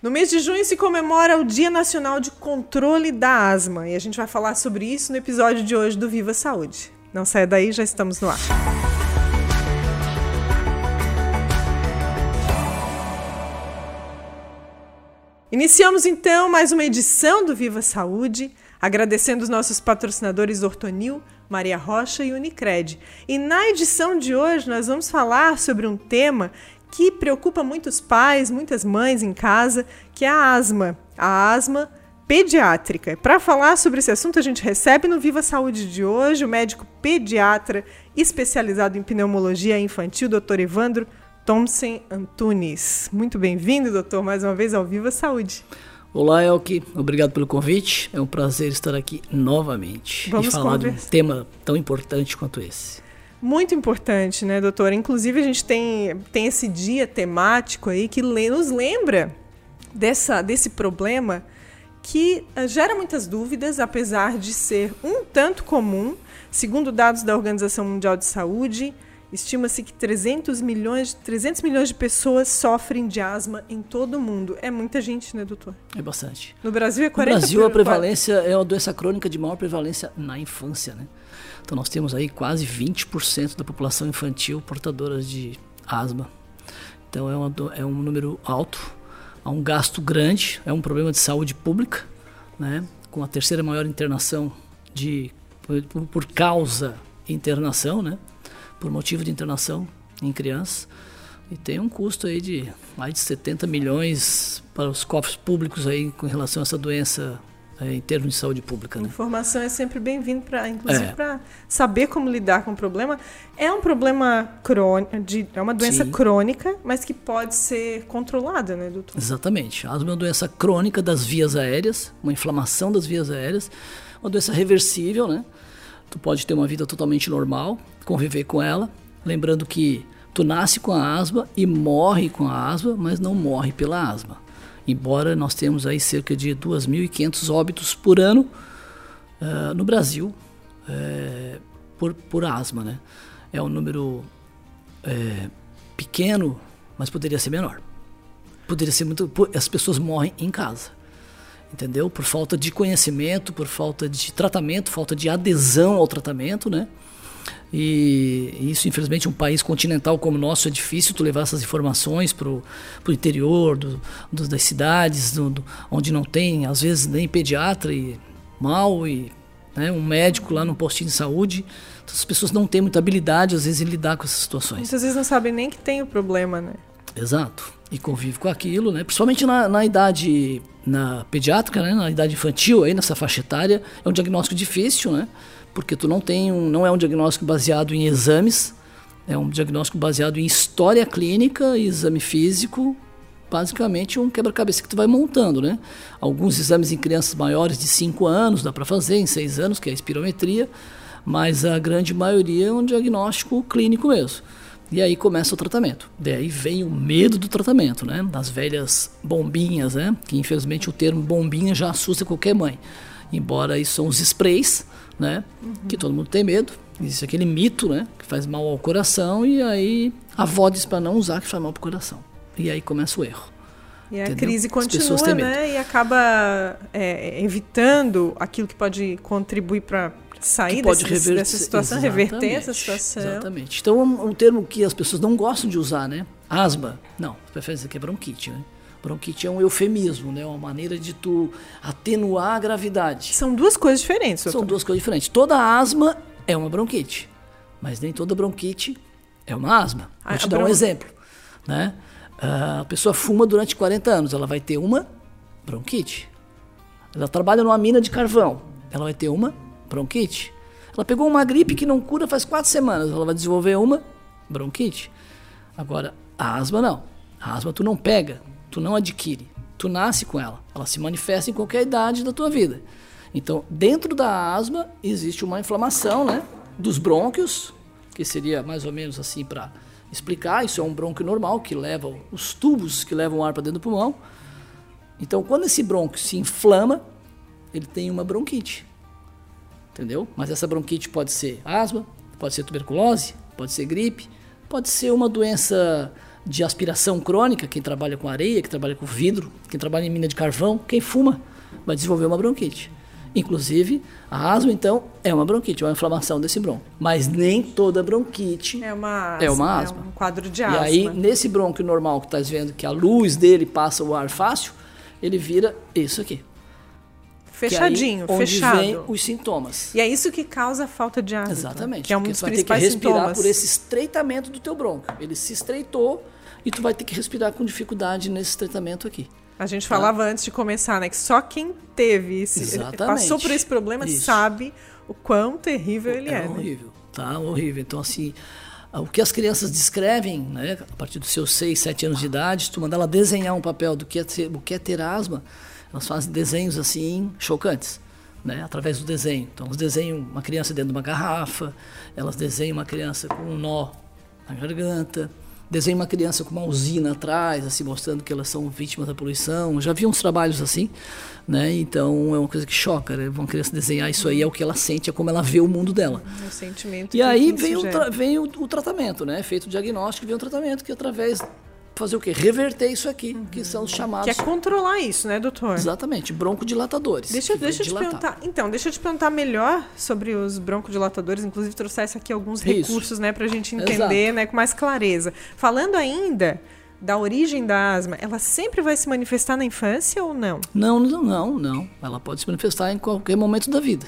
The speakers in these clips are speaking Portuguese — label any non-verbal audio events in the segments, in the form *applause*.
No mês de junho se comemora o Dia Nacional de Controle da Asma e a gente vai falar sobre isso no episódio de hoje do Viva Saúde. Não saia daí, já estamos no ar. Iniciamos então mais uma edição do Viva Saúde, agradecendo os nossos patrocinadores Ortonil, Maria Rocha e Unicred. E na edição de hoje nós vamos falar sobre um tema que preocupa muitos pais, muitas mães em casa, que é a asma. A asma pediátrica. Para falar sobre esse assunto, a gente recebe no Viva Saúde de hoje o médico pediatra especializado em pneumologia infantil, Dr. Evandro Thompson Antunes. Muito bem-vindo, doutor, mais uma vez ao Viva Saúde. Olá, Elke. Obrigado pelo convite. É um prazer estar aqui novamente Vamos e falar conversa. de um tema tão importante quanto esse. Muito importante, né, doutora? Inclusive, a gente tem, tem esse dia temático aí que nos lembra dessa, desse problema que eh, gera muitas dúvidas, apesar de ser um tanto comum. Segundo dados da Organização Mundial de Saúde, estima-se que 300 milhões, 300 milhões de pessoas sofrem de asma em todo o mundo. É muita gente, né, doutor? É bastante. No Brasil é 40%. No Brasil, a prevalência é uma doença crônica de maior prevalência na infância, né? Então nós temos aí quase 20% da população infantil portadora de asma. Então é, uma, é um número alto, há um gasto grande, é um problema de saúde pública, né? com a terceira maior internação de, por, por causa internação, né? por motivo de internação em crianças. E tem um custo aí de mais de 70 milhões para os cofres públicos aí com relação a essa doença é, em termos de saúde pública. Né? Informação é sempre bem-vinda, para, inclusive é. para saber como lidar com o problema. É um problema crônico, é uma doença Sim. crônica, mas que pode ser controlada, né, doutor? Exatamente. A asma é uma doença crônica das vias aéreas, uma inflamação das vias aéreas, uma doença reversível, né? Tu pode ter uma vida totalmente normal, conviver com ela, lembrando que tu nasce com a asma e morre com a asma, mas não morre pela asma embora nós temos aí cerca de 2.500 óbitos por ano uh, no Brasil uh, por, por asma, né? É um número uh, pequeno, mas poderia ser menor. Poderia ser muito. As pessoas morrem em casa, entendeu? Por falta de conhecimento, por falta de tratamento, falta de adesão ao tratamento, né? E isso, infelizmente, um país continental como o nosso é difícil tu levar essas informações para o interior do, do, das cidades, do, do, onde não tem, às vezes, nem pediatra e mal e né, um médico lá no postinho de saúde. Então, as pessoas não têm muita habilidade, às vezes, em lidar com essas situações. Muitas vezes não sabem nem que tem o problema, né? Exato. E convive com aquilo, né? Principalmente na, na idade na pediátrica, né? na idade infantil, aí nessa faixa etária, é um diagnóstico difícil, né? Porque tu não tem um, não é um diagnóstico baseado em exames, é um diagnóstico baseado em história clínica e exame físico, basicamente um quebra-cabeça que tu vai montando, né? Alguns exames em crianças maiores de 5 anos dá para fazer, em 6 anos, que é a espirometria, mas a grande maioria é um diagnóstico clínico mesmo. E aí começa o tratamento. Daí vem o medo do tratamento, né? Das velhas bombinhas, né? Que infelizmente o termo bombinha já assusta qualquer mãe. Embora isso são os sprays, né? Uhum. Que todo mundo tem medo. Existe aquele mito, né? Que faz mal ao coração e aí a avó diz para não usar que faz mal pro coração. E aí começa o erro. E a crise continua, né? E acaba é, evitando aquilo que pode contribuir para sair pode desse, dessa situação, reverter essa situação. Exatamente. Então, um, um termo que as pessoas não gostam de usar, né? Asma. Não, prefere dizer que é bronquite, né? Bronquite é um eufemismo, né? Uma maneira de tu atenuar a gravidade. São duas coisas diferentes. Doutor. São duas coisas diferentes. Toda asma é uma bronquite, mas nem toda bronquite é uma asma. Vou ah, te dar um exemplo, né? A pessoa fuma durante 40 anos, ela vai ter uma bronquite. Ela trabalha numa mina de carvão, ela vai ter uma bronquite. Ela pegou uma gripe que não cura faz quatro semanas, ela vai desenvolver uma bronquite. Agora, a asma não. A asma tu não pega, tu não adquire, tu nasce com ela. Ela se manifesta em qualquer idade da tua vida. Então, dentro da asma existe uma inflamação, né, dos brônquios, que seria mais ou menos assim para explicar. Isso é um brônquio normal que leva os tubos que levam o ar para dentro do pulmão. Então, quando esse brônquio se inflama, ele tem uma bronquite. Entendeu? Mas essa bronquite pode ser asma, pode ser tuberculose, pode ser gripe, pode ser uma doença de aspiração crônica, quem trabalha com areia, quem trabalha com vidro, quem trabalha em mina de carvão, quem fuma, vai desenvolver uma bronquite. Inclusive, a asma, então, é uma bronquite, é uma inflamação desse bronco. Mas nem toda bronquite é uma asma. É, uma asma. É um quadro de e asma. aí, nesse bronco normal que está vendo que a luz dele passa o ar fácil, ele vira isso aqui. Fechadinho, que aí, onde fechado. vem os sintomas. E é isso que causa a falta de ar. Exatamente. Que é um dos tu vai ter que principais respirar sintomas. por esse estreitamento do teu bronco. Ele se estreitou e tu vai ter que respirar com dificuldade nesse estreitamento aqui. A gente falava antes de começar, né? Que só quem teve esse, Exatamente. passou por esse problema Isso. sabe o quão terrível ele é. É né? horrível, tá? Horrível. Então, assim, o que as crianças descrevem, né, a partir dos seus 6, 7 anos de idade, se tu mandar ela desenhar um papel do que é ter, o que é ter asma, elas fazem desenhos, assim, chocantes. Né, através do desenho. Então, elas desenham uma criança dentro de uma garrafa, elas desenham uma criança com um nó na garganta, desenham uma criança com uma usina atrás, assim, mostrando que elas são vítimas da poluição. Já vi uns trabalhos assim, né? Então, é uma coisa que choca, né? Uma criança desenhar isso aí é o que ela sente, é como ela vê o mundo dela. O sentimento E aí vem, o, vem o, o tratamento, né? Feito o diagnóstico, vem o tratamento que através fazer o quê? Reverter isso aqui, que são os Que chamados é controlar isso, né, doutor? exatamente broncodilatadores. Deixa, que deixa eu te dilatar. perguntar. Então, deixa eu te perguntar melhor sobre os broncodilatadores. Inclusive, trouxesse aqui alguns Isso. recursos, né, pra gente entender, né, com mais clareza. Falando ainda da origem da asma, ela sempre vai se manifestar na infância ou não? Não, não, não, não. Ela pode se manifestar em qualquer momento da vida.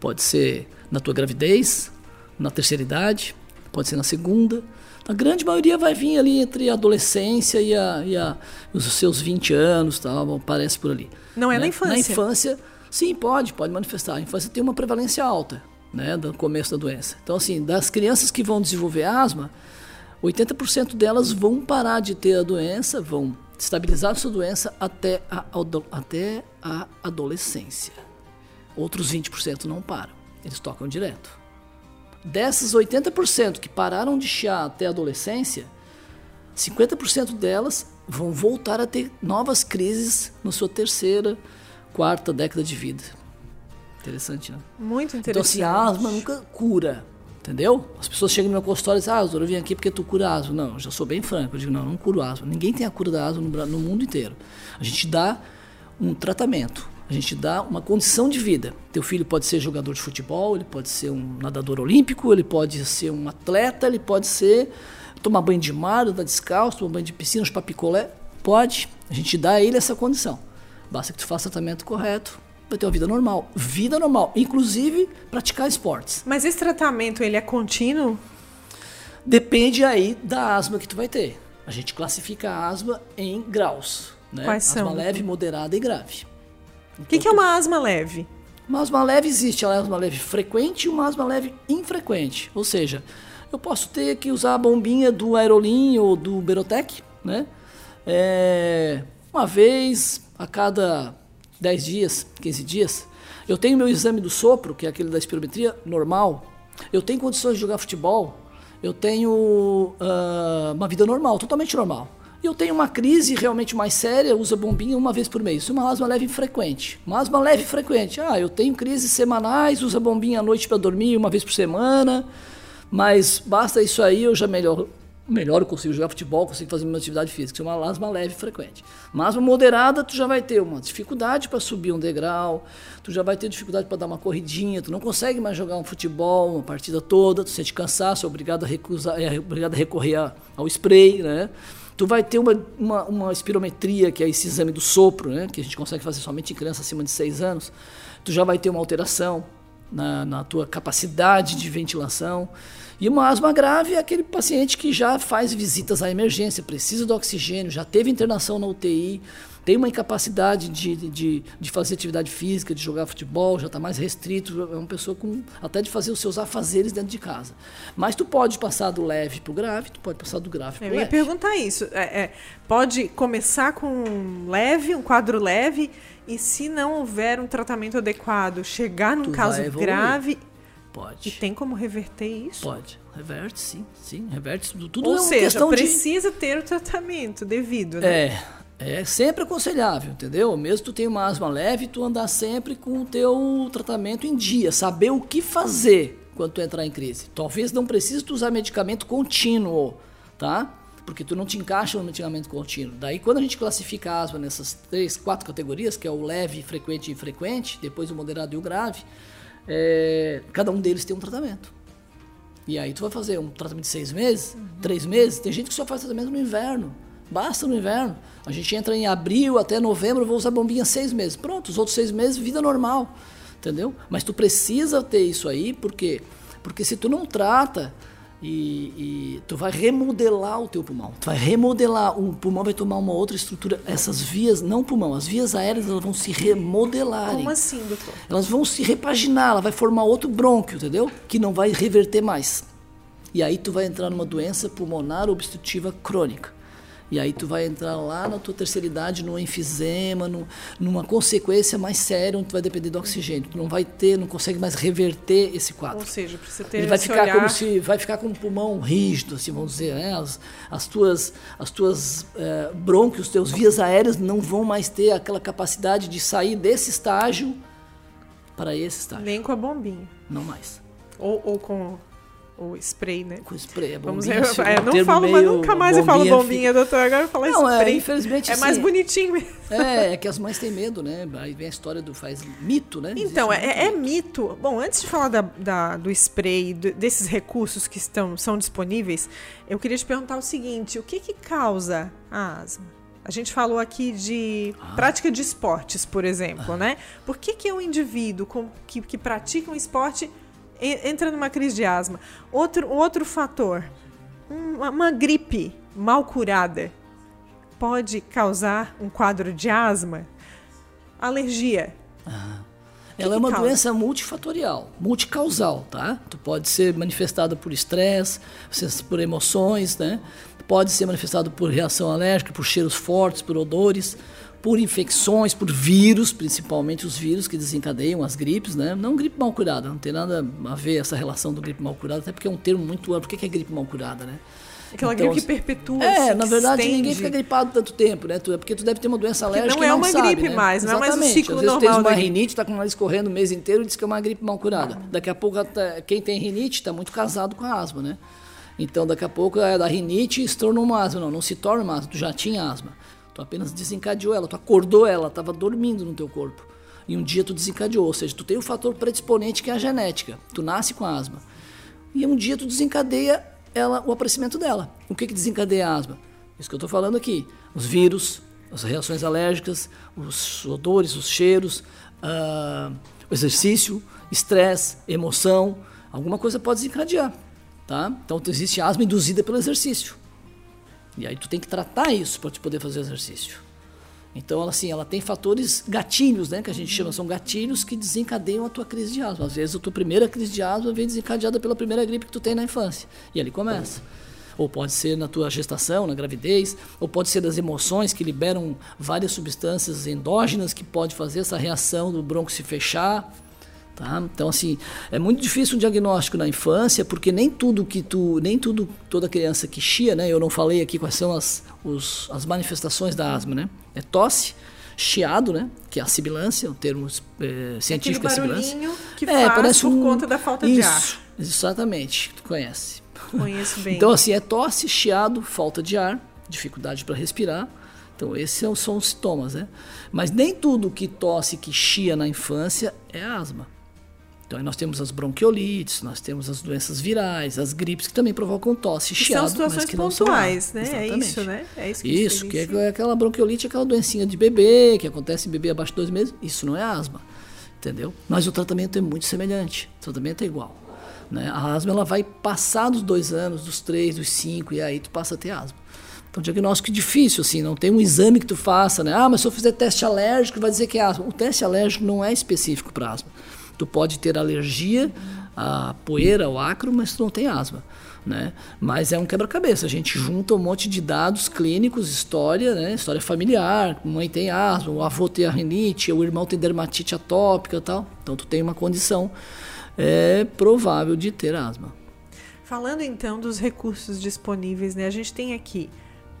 Pode ser na tua gravidez, na terceira idade, pode ser na segunda. A grande maioria vai vir ali entre a adolescência e, a, e a- os seus 20 anos, tal, aparece por ali. Não é na né? infância? Na infância, sim, pode, pode manifestar. A infância tem uma prevalência alta, né, do começo da doença. Então, assim, das crianças que vão desenvolver asma, 80% delas vão parar de ter a doença, vão estabilizar a sua doença até a, até a adolescência. Outros 20% não param, eles tocam direto. Dessas 80% que pararam de chiar até a adolescência, 50% delas vão voltar a ter novas crises na sua terceira, quarta década de vida. Interessante, né? Muito Então, interessante. assim, a asma nunca cura, entendeu? As pessoas chegam no meu consultório e dizem, ah, doutor, eu vim aqui porque tu cura asma. Não, eu já sou bem franco. Eu digo, não, eu não curo asma. Ninguém tem a cura da asma no mundo inteiro. A gente dá um tratamento, a gente dá uma condição de vida. Teu filho pode ser jogador de futebol, ele pode ser um nadador olímpico, ele pode ser um atleta, ele pode ser tomar banho de mar, andar descalço, tomar banho de piscina, chupar picolé. Pode. A gente dá a ele essa condição. Basta que tu faça o tratamento correto, vai ter uma vida normal. Vida normal, inclusive praticar esportes. Mas esse tratamento, ele é contínuo? Depende aí da asma que tu vai ter. A gente classifica a asma em graus. Né? Quais asma são? leve, moderada e grave. O que, que é uma asma leve? Uma asma leve existe, ela é uma leve frequente e uma asma leve infrequente. Ou seja, eu posso ter que usar a bombinha do Aerolim ou do Berotec, né? É, uma vez a cada 10 dias, 15 dias. Eu tenho meu exame do sopro, que é aquele da espirometria, normal. Eu tenho condições de jogar futebol. Eu tenho ah, uma vida normal, totalmente normal. E eu tenho uma crise realmente mais séria, usa bombinha uma vez por mês. Isso é uma asma leve frequente. Uma asma leve frequente. Ah, eu tenho crises semanais, usa bombinha à noite para dormir uma vez por semana. Mas basta isso aí, eu já melhoro. Melhor consigo jogar futebol, consigo fazer minha atividade física. Isso é uma asma leve frequente. Uma asma moderada, tu já vai ter uma dificuldade para subir um degrau, tu já vai ter dificuldade para dar uma corridinha, tu não consegue mais jogar um futebol, uma partida toda, tu sente cansaço, é obrigado a, recusar, é obrigado a recorrer ao spray, né? Tu vai ter uma, uma, uma espirometria, que é esse exame do sopro, né? que a gente consegue fazer somente em crianças acima de 6 anos. Tu já vai ter uma alteração na, na tua capacidade de ventilação. E uma asma grave é aquele paciente que já faz visitas à emergência, precisa do oxigênio, já teve internação na UTI, tem uma incapacidade de, de, de fazer atividade física, de jogar futebol, já está mais restrito, é uma pessoa com até de fazer os seus afazeres dentro de casa. Mas tu pode passar do leve para o grave, tu pode passar do grave para Eu o ia leve. perguntar isso. É, é, pode começar com um leve, um quadro leve, e se não houver um tratamento adequado, chegar num Tu caso evoluir. Grave, e Pode. tem como reverter isso? Pode. Reverte, sim, sim, reverte. Tudo Ou é seja, questão de... precisa ter o tratamento devido, né? É, é sempre aconselhável, entendeu? Mesmo tu tem uma asma leve, tu andar sempre com o teu tratamento em dia, saber o que fazer quando tu entrar em crise. Talvez não precise tu usar medicamento contínuo, tá? porque tu não te encaixa no medicamento contínuo. Daí, quando a gente classifica a asma nessas três, quatro categorias, que é o leve, frequente e infrequente, depois o moderado e o grave, é, cada um deles tem um tratamento. E aí tu vai fazer um tratamento de seis meses, uhum. três meses, tem gente que só faz tratamento no inverno. Basta no inverno. A gente entra em abril até novembro, vou usar bombinha seis meses. Pronto, os outros seis meses, vida normal. Entendeu? Mas tu precisa ter isso aí, porque porque se tu não trata, e, e, tu vai remodelar o teu pulmão. Tu vai remodelar, o pulmão vai tomar uma outra estrutura. Essas vias, não pulmão, as vias aéreas elas vão se remodelar. Como assim, doutor? Elas vão se repaginar, ela vai formar outro brônquio, entendeu? Que não vai reverter mais. E aí tu vai entrar numa doença pulmonar obstrutiva crônica. E aí tu vai entrar lá na tua terceira idade, no enfisema, no, numa consequência mais séria, onde tu vai depender do oxigênio. Tu não vai ter, não consegue mais reverter esse quadro. Ou seja, precisa ter Ele vai ficar olhar... como se vai ficar com um pulmão rígido, assim, vamos dizer, né? as, as tuas as tuas é, brônquios, teus vias aéreas não vão mais ter aquela capacidade de sair desse estágio para esse estágio. Nem com a bombinha. Não mais. Ou, ou com o spray, né? Com spray, é Vamos ver, eu, é, não falo, mas nunca mais eu falo bombinha, doutor. Agora eu falo não, é, spray. É, infelizmente, é assim, mais bonitinho mesmo. É, é que as mães têm medo, né? Aí vem a história do faz mito, né? Então, é, é, mito. Bom, antes de falar da, da do spray, do, desses recursos que estão, são disponíveis, eu queria te perguntar o seguinte: o que, que causa a asma? A gente falou aqui de ah. prática de esportes, por exemplo, ah. né? Por que, que o indivíduo com, que, que pratica um esporte entra numa crise de asma. Outro, outro fator, uma, uma gripe mal curada pode causar um quadro de asma. Alergia. Ela é uma causa? doença multifatorial, multicausal, tá? Tu pode ser manifestada por estresse, por emoções, né? Pode ser manifestado por reação alérgica, por cheiros fortes, por odores por infecções, por vírus, principalmente os vírus que desencadeiam as gripes, né? Não gripe mal curada, não tem nada a ver essa relação do gripe mal curada, até porque é um termo muito amplo. O que é gripe mal curada, né? Aquela então, gripe que perpetua. É, na verdade estende. ninguém fica gripado tanto tempo, né? É porque tu deve ter uma doença alérgica. não é uma não gripe sabe, mais, né? não Exatamente. é mais o ciclo Às vezes normal. Tu tens uma rinite, tá com o nariz correndo o mês inteiro e diz que é uma gripe mal curada. Daqui a pouco, quem tem rinite está muito casado com a asma, né? Então, daqui a pouco, é da rinite se torna uma asma. Não, não se torna uma asma, tu já tinha asma. Tu apenas desencadeou ela, tu acordou ela, estava dormindo no teu corpo. E um dia tu desencadeou, ou seja, tu tem o fator predisponente que é a genética. Tu nasce com asma. E um dia tu desencadeia ela, o aparecimento dela. O que, que desencadeia a asma? Isso que eu estou falando aqui. Os vírus, as reações alérgicas, os odores, os cheiros, uh, o exercício, estresse, emoção. Alguma coisa pode desencadear. Tá? Então existe asma induzida pelo exercício. E aí tu tem que tratar isso para te poder fazer exercício. Então, ela, assim, ela tem fatores gatilhos, né? Que a gente chama, são gatilhos que desencadeiam a tua crise de asma. Às vezes a tua primeira crise de asma vem desencadeada pela primeira gripe que tu tem na infância. E ali começa. Ou pode ser na tua gestação, na gravidez, ou pode ser das emoções que liberam várias substâncias endógenas que pode fazer essa reação do bronco se fechar. Tá? Então assim é muito difícil um diagnóstico na infância porque nem tudo que tu nem tudo toda criança que chia né? Eu não falei aqui quais são as, os, as manifestações da asma né? É tosse chiado né? Que é a sibilância o termo é, científico é sibilância. que é, faz parece por um... conta da falta Isso, de ar. exatamente tu conhece. Conheço *laughs* bem. Então assim é tosse chiado falta de ar dificuldade para respirar. Então, esses são os sintomas, né? Mas nem tudo que tosse, que chia na infância é asma. Então aí nós temos as bronquiolites, nós temos as doenças virais, as gripes que também provocam tosse, que chiado, são situações que pontuais, não são né? É isso, né? É isso que, isso, que é aquela bronquiolite, aquela doencinha de bebê, que acontece em bebê abaixo de dois meses. Isso não é asma, entendeu? Mas o tratamento é muito semelhante, o tratamento é igual. Né? A asma ela vai passar dos dois anos, dos três, dos cinco, e aí tu passa a ter asma. Então, diagnóstico é difícil, assim, não tem um exame que tu faça, né? Ah, mas se eu fizer teste alérgico, vai dizer que é asma. O teste alérgico não é específico para asma. Tu pode ter alergia à poeira, ao acro, mas tu não tem asma. Né? Mas é um quebra-cabeça. A gente junta um monte de dados clínicos, história, né? história familiar. Mãe tem asma, o avô tem a rinite, o irmão tem dermatite atópica, tal. Então tu tem uma condição é provável de ter asma. Falando então dos recursos disponíveis, né? A gente tem aqui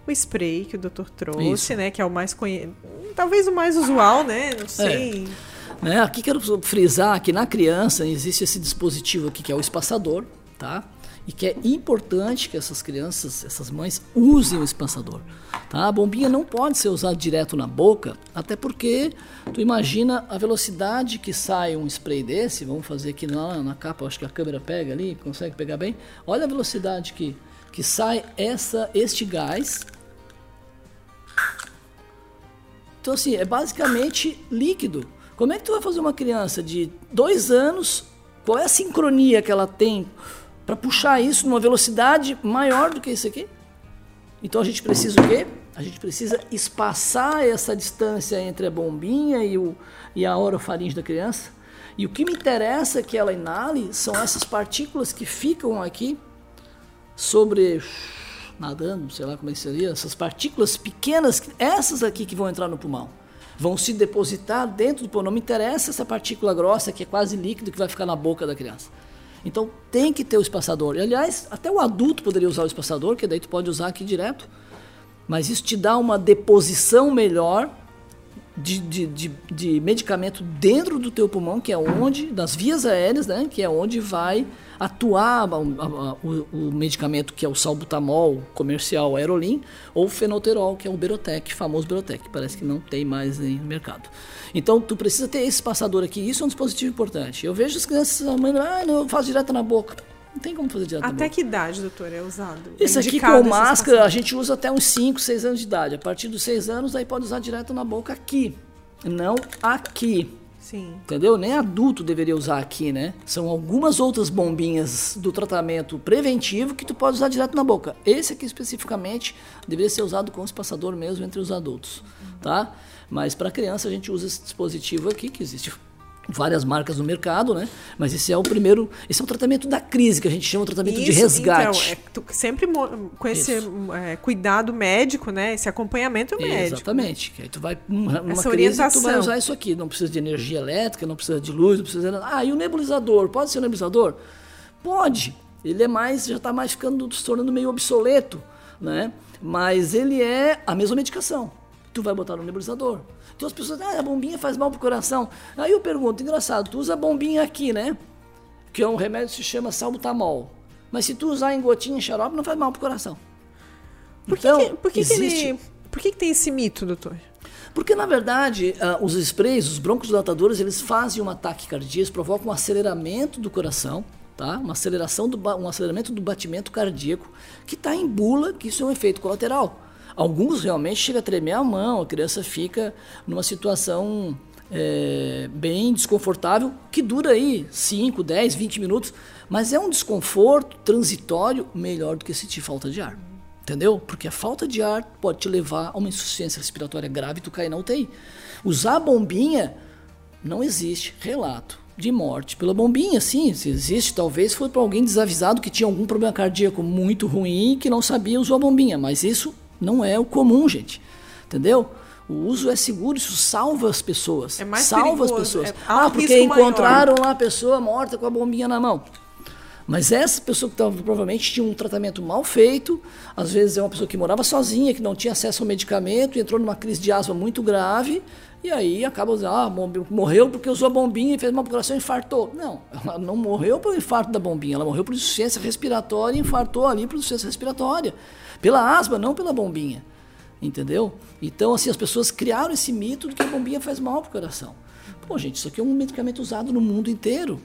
o spray que o doutor trouxe, Isso. né? Que é o mais conhecido, talvez o mais usual, né? Não é. sei. É. Né? Aqui quero frisar que na criança existe esse dispositivo aqui que é o espaçador, tá? e que é importante que essas crianças, essas mães, usem o espaçador. Tá? A bombinha não pode ser usada direto na boca, até porque tu imagina a velocidade que sai um spray desse. Vamos fazer aqui na, na capa, acho que a câmera pega ali, consegue pegar bem. Olha a velocidade que, que sai essa, este gás. Então assim, é basicamente líquido. Como é que tu vai fazer uma criança de dois anos? Qual é a sincronia que ela tem para puxar isso numa velocidade maior do que isso aqui? Então a gente precisa o quê? A gente precisa espaçar essa distância entre a bombinha e, o, e a orofaringe da criança. E o que me interessa é que ela inale são essas partículas que ficam aqui sobre nadando, sei lá como é que seria, essas partículas pequenas, essas aqui que vão entrar no pulmão vão se depositar dentro do pulmão. Não me interessa essa partícula grossa que é quase líquido que vai ficar na boca da criança. Então tem que ter o espaçador. E, aliás, até o adulto poderia usar o espaçador, que daí tu pode usar aqui direto. Mas isso te dá uma deposição melhor de, de, de, de medicamento dentro do teu pulmão, que é onde, das vias aéreas, né, que é onde vai atuar o, o, medicamento que é o salbutamol comercial Aerolim ou fenoterol, que é o Berotec, famoso Berotec, parece que não tem mais no mercado. Então tu precisa ter esse passador aqui, isso é um dispositivo importante. Eu vejo as crianças, a mãe, ah, não, eu faço direto na boca. Não tem como fazer direto Até que idade, doutor, é usado? Isso é aqui com máscara a gente usa até uns 5, 6 anos de idade. A partir dos 6 anos, aí pode usar direto na boca aqui, não aqui. Sim. Entendeu? Nem adulto deveria usar aqui, né? São algumas outras bombinhas do tratamento preventivo que tu pode usar direto na boca. Esse aqui especificamente deveria ser usado com espaçador mesmo entre os adultos, tá? Mas para criança a gente usa esse dispositivo aqui que existe várias marcas no mercado, né? Mas esse é o primeiro, esse é o tratamento da crise que a gente chama de tratamento Isso, de resgate. Então, é, sempre com esse é, cuidado médico, né? Esse acompanhamento médico. Exatamente. Que aí tu vai numa Essa crise, orientação. tu vai usar isso aqui. Não precisa de energia elétrica, não precisa de luz, não precisa. De... Ah, e o nebulizador? Pode ser um nebulizador? Pode. Ele é mais, já está mais ficando se tornando meio obsoleto, né? Mas ele é a mesma medicação. Tu vai botar no nebulizador. Então as pessoas, ah, a bombinha faz mal pro coração. Aí eu pergunto, engraçado, tu usa a bombinha aqui, né? Que é um remédio que se chama salbutamol. Mas se tu usar em gotinha, em xarope, não faz mal pro coração. Por que, então, que, por que, existe... que ele, por que, que tem esse mito, doutor? Porque, na verdade, uh, os sprays, os broncodilatadores, eles fazem um ataque cardíaco, provocam um aceleramento do coração, tá? uma aceleração do, um aceleramento do batimento cardíaco, que está em bula, que isso é um efeito colateral. Alguns realmente chega a tremer a mão, a criança fica numa situação é, bem desconfortável, que dura aí 5, 10, 20 minutos, mas é um desconforto transitório melhor do que sentir falta de ar. Entendeu? Porque a falta de ar pode te levar a uma insuficiência respiratória grave e tu cair na UTI. Usar bombinha não existe relato de morte pela bombinha, sim, se existe, talvez foi para alguém desavisado que tinha algum problema cardíaco muito ruim que não sabia usar a bombinha, mas isso não é o comum, gente. Entendeu? O uso é seguro, isso salva as pessoas. É mais salva perigoso. as pessoas. É, ah, porque encontraram maior. lá a pessoa morta com a bombinha na mão. Mas essa pessoa que tava, provavelmente tinha um tratamento mal feito, às vezes é uma pessoa que morava sozinha, que não tinha acesso ao medicamento, entrou numa crise de asma muito grave, e aí acaba dizendo, ah, morreu porque usou a bombinha e fez uma coração e infartou. Não, ela não morreu pelo infarto da bombinha, ela morreu por insuficiência respiratória e infartou ali por insuficiência respiratória. Pela asma, não pela bombinha. Entendeu? Então, assim, as pessoas criaram esse mito de que a bombinha faz mal para o coração. Pô, gente, isso aqui é um medicamento usado no mundo inteiro.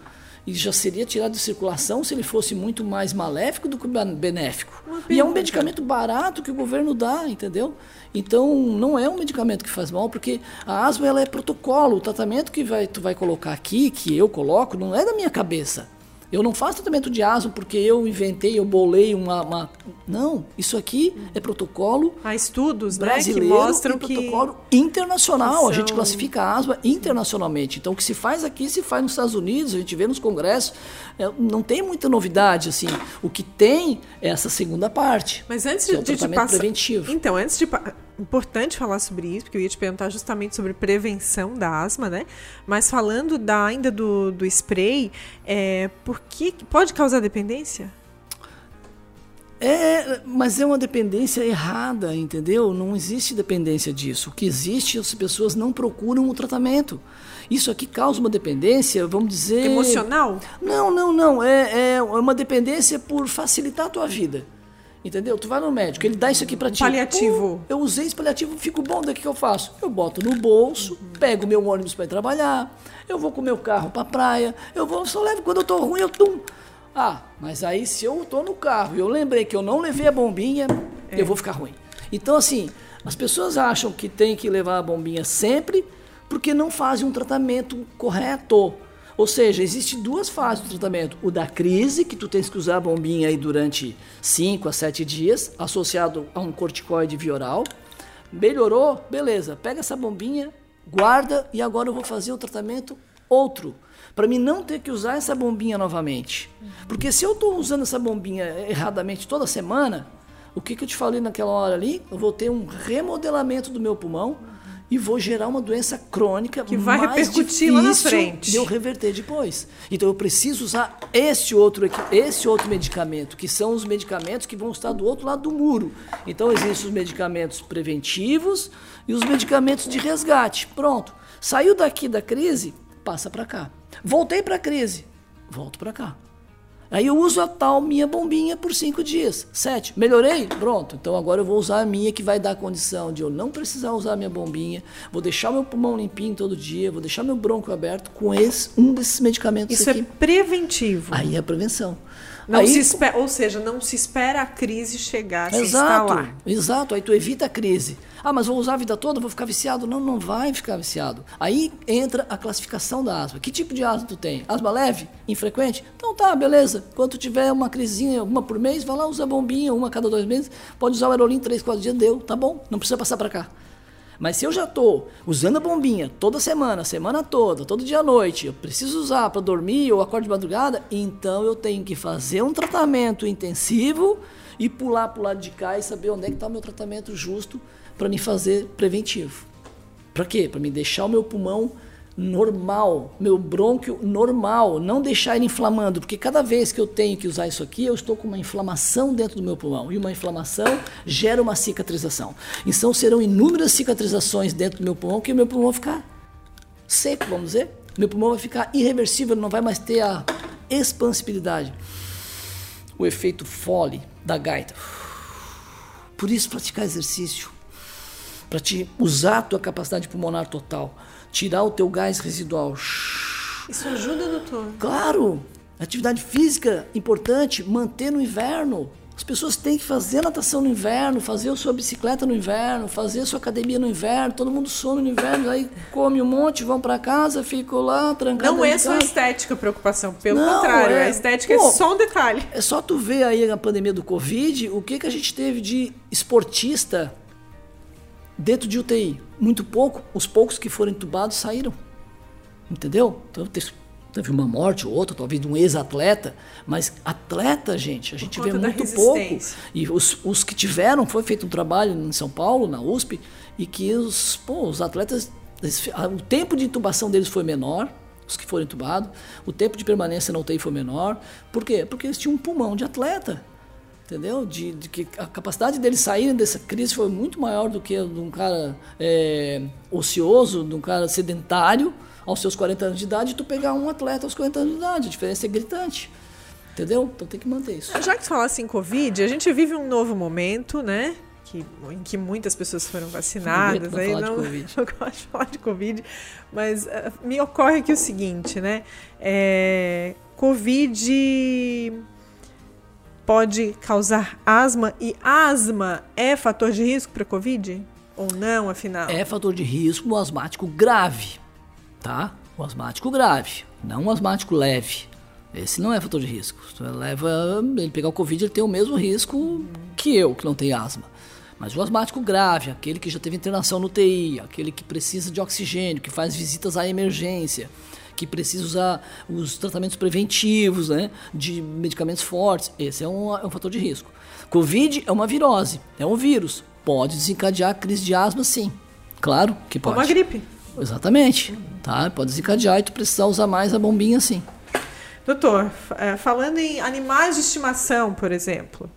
E já seria tirado de circulação se ele fosse muito mais maléfico do que benéfico. E é um medicamento barato que o governo dá, entendeu? Então, não é um medicamento que faz mal, porque a asma ela é protocolo. O tratamento que vai, tu vai colocar aqui, que eu coloco, não é da minha cabeça. Eu não faço tratamento de asma porque eu inventei, eu bolei uma. uma... Não, isso aqui é protocolo. Há estudos brasileiro né, que mostram e protocolo que... internacional. São... A gente classifica a asma internacionalmente. Então, o que se faz aqui se faz nos Estados Unidos, a gente vê nos congressos. É, não tem muita novidade, assim. O que tem é essa segunda parte. Mas antes é de, de passar. preventivo. Então, antes de importante falar sobre isso, porque eu ia te perguntar justamente sobre prevenção da asma, né? Mas falando da, ainda do, do spray, é, por que pode causar dependência? É, mas é uma dependência errada, entendeu? Não existe dependência disso. O que existe, as pessoas não procuram o tratamento. Isso aqui causa uma dependência, vamos dizer. Emocional? Não, não, não. É, é uma dependência por facilitar a tua vida. Entendeu? Tu vai no médico, ele dá isso aqui pra ti. Paliativo. eu usei esse paliativo, fico bom, daqui que eu faço? Eu boto no bolso, pego meu ônibus para ir trabalhar, eu vou com meu carro pra praia, eu vou, só levo quando eu tô ruim, eu tum. Ah, mas aí se eu tô no carro e eu lembrei que eu não levei a bombinha, é. eu vou ficar ruim. Então, assim, as pessoas acham que tem que levar a bombinha sempre porque não fazem um tratamento correto. Ou seja, existem duas fases do tratamento. O da crise, que tu tens que usar a bombinha aí durante 5 a 7 dias, associado a um corticoide vioral. Melhorou? Beleza. Pega essa bombinha, guarda e agora eu vou fazer o tratamento outro para mim não ter que usar essa bombinha novamente. Porque se eu estou usando essa bombinha erradamente toda semana, o que, que eu te falei naquela hora ali? Eu vou ter um remodelamento do meu pulmão e vou gerar uma doença crônica que vai repercutir lá na frente. De eu reverter depois. Então eu preciso usar esse outro esse outro medicamento, que são os medicamentos que vão estar do outro lado do muro. Então existem os medicamentos preventivos e os medicamentos de resgate. Pronto. Saiu daqui da crise, passa para cá. Voltei para a crise, volto para cá. Aí eu uso a tal minha bombinha por cinco dias. Sete. Melhorei? Pronto. Então agora eu vou usar a minha que vai dar a condição de eu não precisar usar a minha bombinha. Vou deixar meu pulmão limpinho todo dia. Vou deixar meu bronco aberto com esse, um desses medicamentos Isso aqui. é preventivo. Aí é a prevenção. Não aí, se espera, ou seja, não se espera a crise chegar, exato, se instalar. Exato, aí tu evita a crise. Ah, mas vou usar a vida toda, vou ficar viciado. Não, não vai ficar viciado. Aí entra a classificação da asma. Que tipo de asma tu tem? Asma leve? Infrequente? Então tá, beleza. Quando tiver uma crisinha, uma por mês, vai lá, usa bombinha, uma a cada dois meses. Pode usar o aerolim três, quatro dias, deu. Tá bom, não precisa passar para cá. Mas se eu já estou usando a bombinha toda semana, semana toda, todo dia à noite, eu preciso usar para dormir ou acordo de madrugada, então eu tenho que fazer um tratamento intensivo e pular para o lado de cá e saber onde é que está o meu tratamento justo para me fazer preventivo. Para quê? Para me deixar o meu pulmão normal, meu brônquio normal, não deixar ele inflamando, porque cada vez que eu tenho que usar isso aqui, eu estou com uma inflamação dentro do meu pulmão, e uma inflamação gera uma cicatrização. Então serão inúmeras cicatrizações dentro do meu pulmão que o meu pulmão vai ficar seco, vamos dizer. Meu pulmão vai ficar irreversível, não vai mais ter a expansibilidade. O efeito fole da gaita. Por isso praticar exercício, para te usar a tua capacidade pulmonar total tirar o teu gás residual. Isso ajuda, doutor? Claro! Atividade física importante, manter no inverno. As pessoas têm que fazer natação no inverno, fazer a sua bicicleta no inverno, fazer a sua academia no inverno. Todo mundo some no inverno, aí come um monte, vão para casa, ficam lá trancados. Não é só estética a preocupação, pelo Não, contrário, é... a estética é Pô, é só um detalhe. É só tu ver aí a pandemia do Covid, o que, que a gente teve de esportista dentro de UTI. Muito pouco, os poucos que foram entubados saíram. Entendeu? Então teve uma morte ou outra, talvez de um ex-atleta, mas atleta, gente, a gente vê muito pouco. E os, os que tiveram, foi feito um trabalho em São Paulo, na USP, e que os, pô, os atletas, o tempo de intubação deles foi menor, os que foram entubados, o tempo de permanência na UTI foi menor. Por quê? Porque eles tinham um pulmão de atleta entendeu? De, de, que a capacidade deles saírem dessa crise foi muito maior do que a de um cara é, ocioso, de um cara sedentário aos seus 40 anos de idade, e tu pegar um atleta aos 40 anos de idade. A diferença é gritante. Entendeu? Então tem que manter isso. Já que tu falasse em Covid, a gente vive um novo momento, né? Que, em que muitas pessoas foram vacinadas. Não aí *laughs* não, não gosto de falar de Covid, mas uh, me ocorre aqui o seguinte, né? É, Covid pode causar asma e asma é fator de risco para Covid? Ou não, afinal? É fator de risco no asmático grave, tá? O asmático grave, não o asmático leve. Esse não é fator de risco. Se leva ele pegar o Covid, ele tem o mesmo risco que eu, que não tenho asma. Mas o asmático grave, aquele que já teve internação no TI, aquele que precisa de oxigênio, que faz visitas à emergência, que precisa usar os tratamentos preventivos, né, de medicamentos fortes. Esse é um, é um fator de risco. Covid é uma virose, é um vírus. Pode desencadear crise de asma, sim. Claro que pode. Como a gripe. Exatamente. Tá? Pode desencadear e tu precisar usar mais a bombinha, sim. Doutor, é, falando em animais de estimação, por exemplo,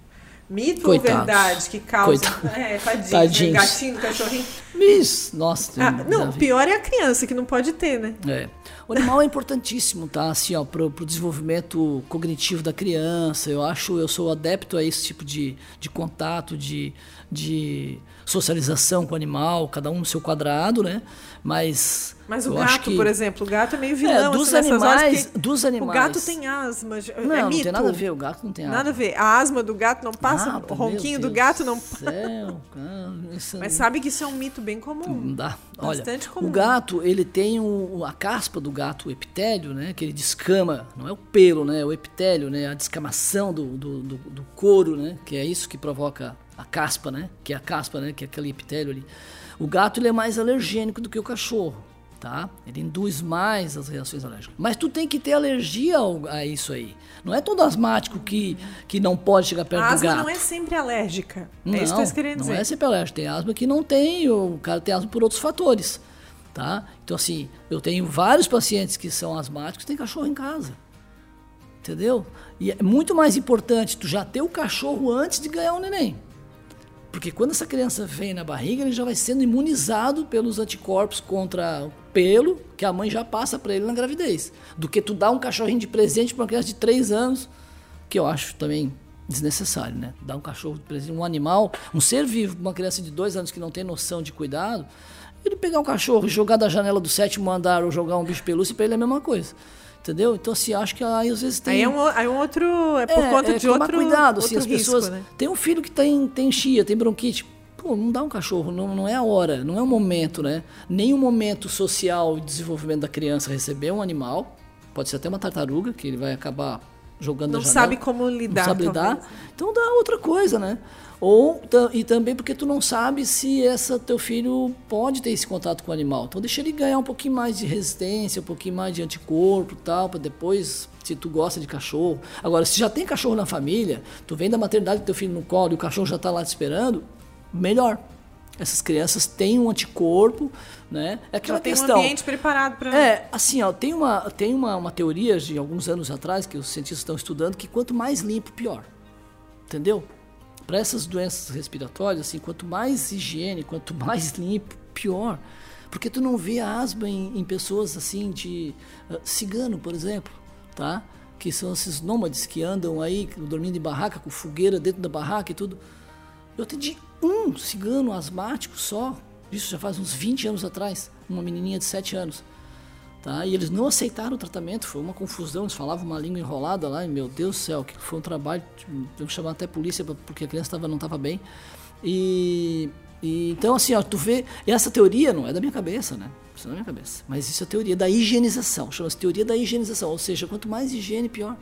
Mito Coitados. ou verdade que causa? É, tadinho, *laughs* Tadinhos. gatinho, cachorrinho. Isso, nossa. Ah, não, pior é a criança que não pode ter, né? É. O animal é importantíssimo, tá? Assim, ó, pro, pro desenvolvimento cognitivo da criança. Eu acho, eu sou adepto a esse tipo de, de contato, de, de socialização com o animal, cada um no seu quadrado, né? Mas. Mas o gato, que- por exemplo, o gato é meio vilão. É, dos assim, animais, dos O animais. gato tem asma. é Não, mito. não tem nada a ver, o gato não tem asma. Nada a ver. A asma do gato não passa, Nada, o ronquinho do gato não *laughs* isso Mas sabe que isso é um mito bem comum. Não dá. Olha, Bastante comum. o gato, ele tem o, a caspa do gato, o epitélio, né? Que ele descama, não é o pelo, né? É o epitélio, né? A descamação do, do, do, do couro, né? Que é isso que provoca a caspa, né? Que é a caspa, né? Que é aquele epitélio ali. O gato, ele é mais alergênico do que o cachorro, tá? Ele induz mais as reações alérgicas. Mas tu tem que ter alergia a isso aí. Não é todo asmático que, que não pode chegar perto A do asma gato. não é sempre alérgica. Não, é isso que eu querendo não dizer. é sempre alérgico. Tem asma que não tem, o cara tem asma por outros fatores, tá? Então, assim, eu tenho vários pacientes que são asmáticos têm cachorro em casa, entendeu? E é muito mais importante tu já ter o cachorro antes de ganhar o neném. Porque quando essa criança vem na barriga, ele já vai sendo imunizado pelos anticorpos contra pelo, que a mãe já passa para ele na gravidez. Do que tu dar um cachorrinho de presente para uma criança de 3 anos, que eu acho também desnecessário, né? Dar um cachorro de presente, um animal, um ser vivo, uma criança de 2 anos que não tem noção de cuidado, ele pegar um cachorro jogar da janela do sétimo andar ou jogar um bicho pelúcia, para ele é a mesma coisa. Entendeu? Então, assim, acho que aí às vezes tem. Aí é um, aí é um outro. É por conta de tomar outro. cuidado, outro assim, as risco, pessoas. né? Tem um filho que tem, tem chia, tem bronquite. Pô, não dá um cachorro, não, não é a hora, não é o momento, né? Nem o momento social e desenvolvimento da criança receber um animal, pode ser até uma tartaruga, que ele vai acabar jogando Não sabe como lidar. Não sabe lidar. talvez. Então dá outra coisa, né? Ou e também porque tu não sabe se essa teu filho pode ter esse contato com o animal. Então deixa ele ganhar um pouquinho mais de resistência, um pouquinho mais de anticorpo, tal, para depois, se tu gosta de cachorro. Agora, se já tem cachorro na família, tu vem da maternidade com teu filho no colo e o cachorro já tá lá te esperando, melhor. Essas crianças têm um anticorpo, né? É aquela Já tem um questão. ambiente preparado para. É, assim, ó, tem uma, tem uma, uma teoria de alguns anos atrás que os cientistas estão estudando que quanto mais limpo, pior. Entendeu? Para essas doenças respiratórias, assim, quanto mais higiene, quanto mais *laughs* limpo, pior. Porque tu não vê asma em, em pessoas assim de ah, cigano, por exemplo, tá? Que são esses nômades que andam aí dormindo em barraca com fogueira dentro da barraca e tudo. Eu atendi um cigano asmático só, isso já faz uns 20 anos atrás, uma menininha de 7 anos. Tá? E eles não aceitaram o tratamento, foi uma confusão, eles falavam uma língua enrolada lá, e meu Deus do céu, que foi um trabalho, eu chamar até a polícia porque a criança tava, não estava bem. E, e então assim, ó, tu vê, essa teoria não é da minha cabeça, né? Isso não é da minha cabeça, mas isso é teoria da higienização, chama-se teoria da higienização, ou seja, quanto mais higiene, pior.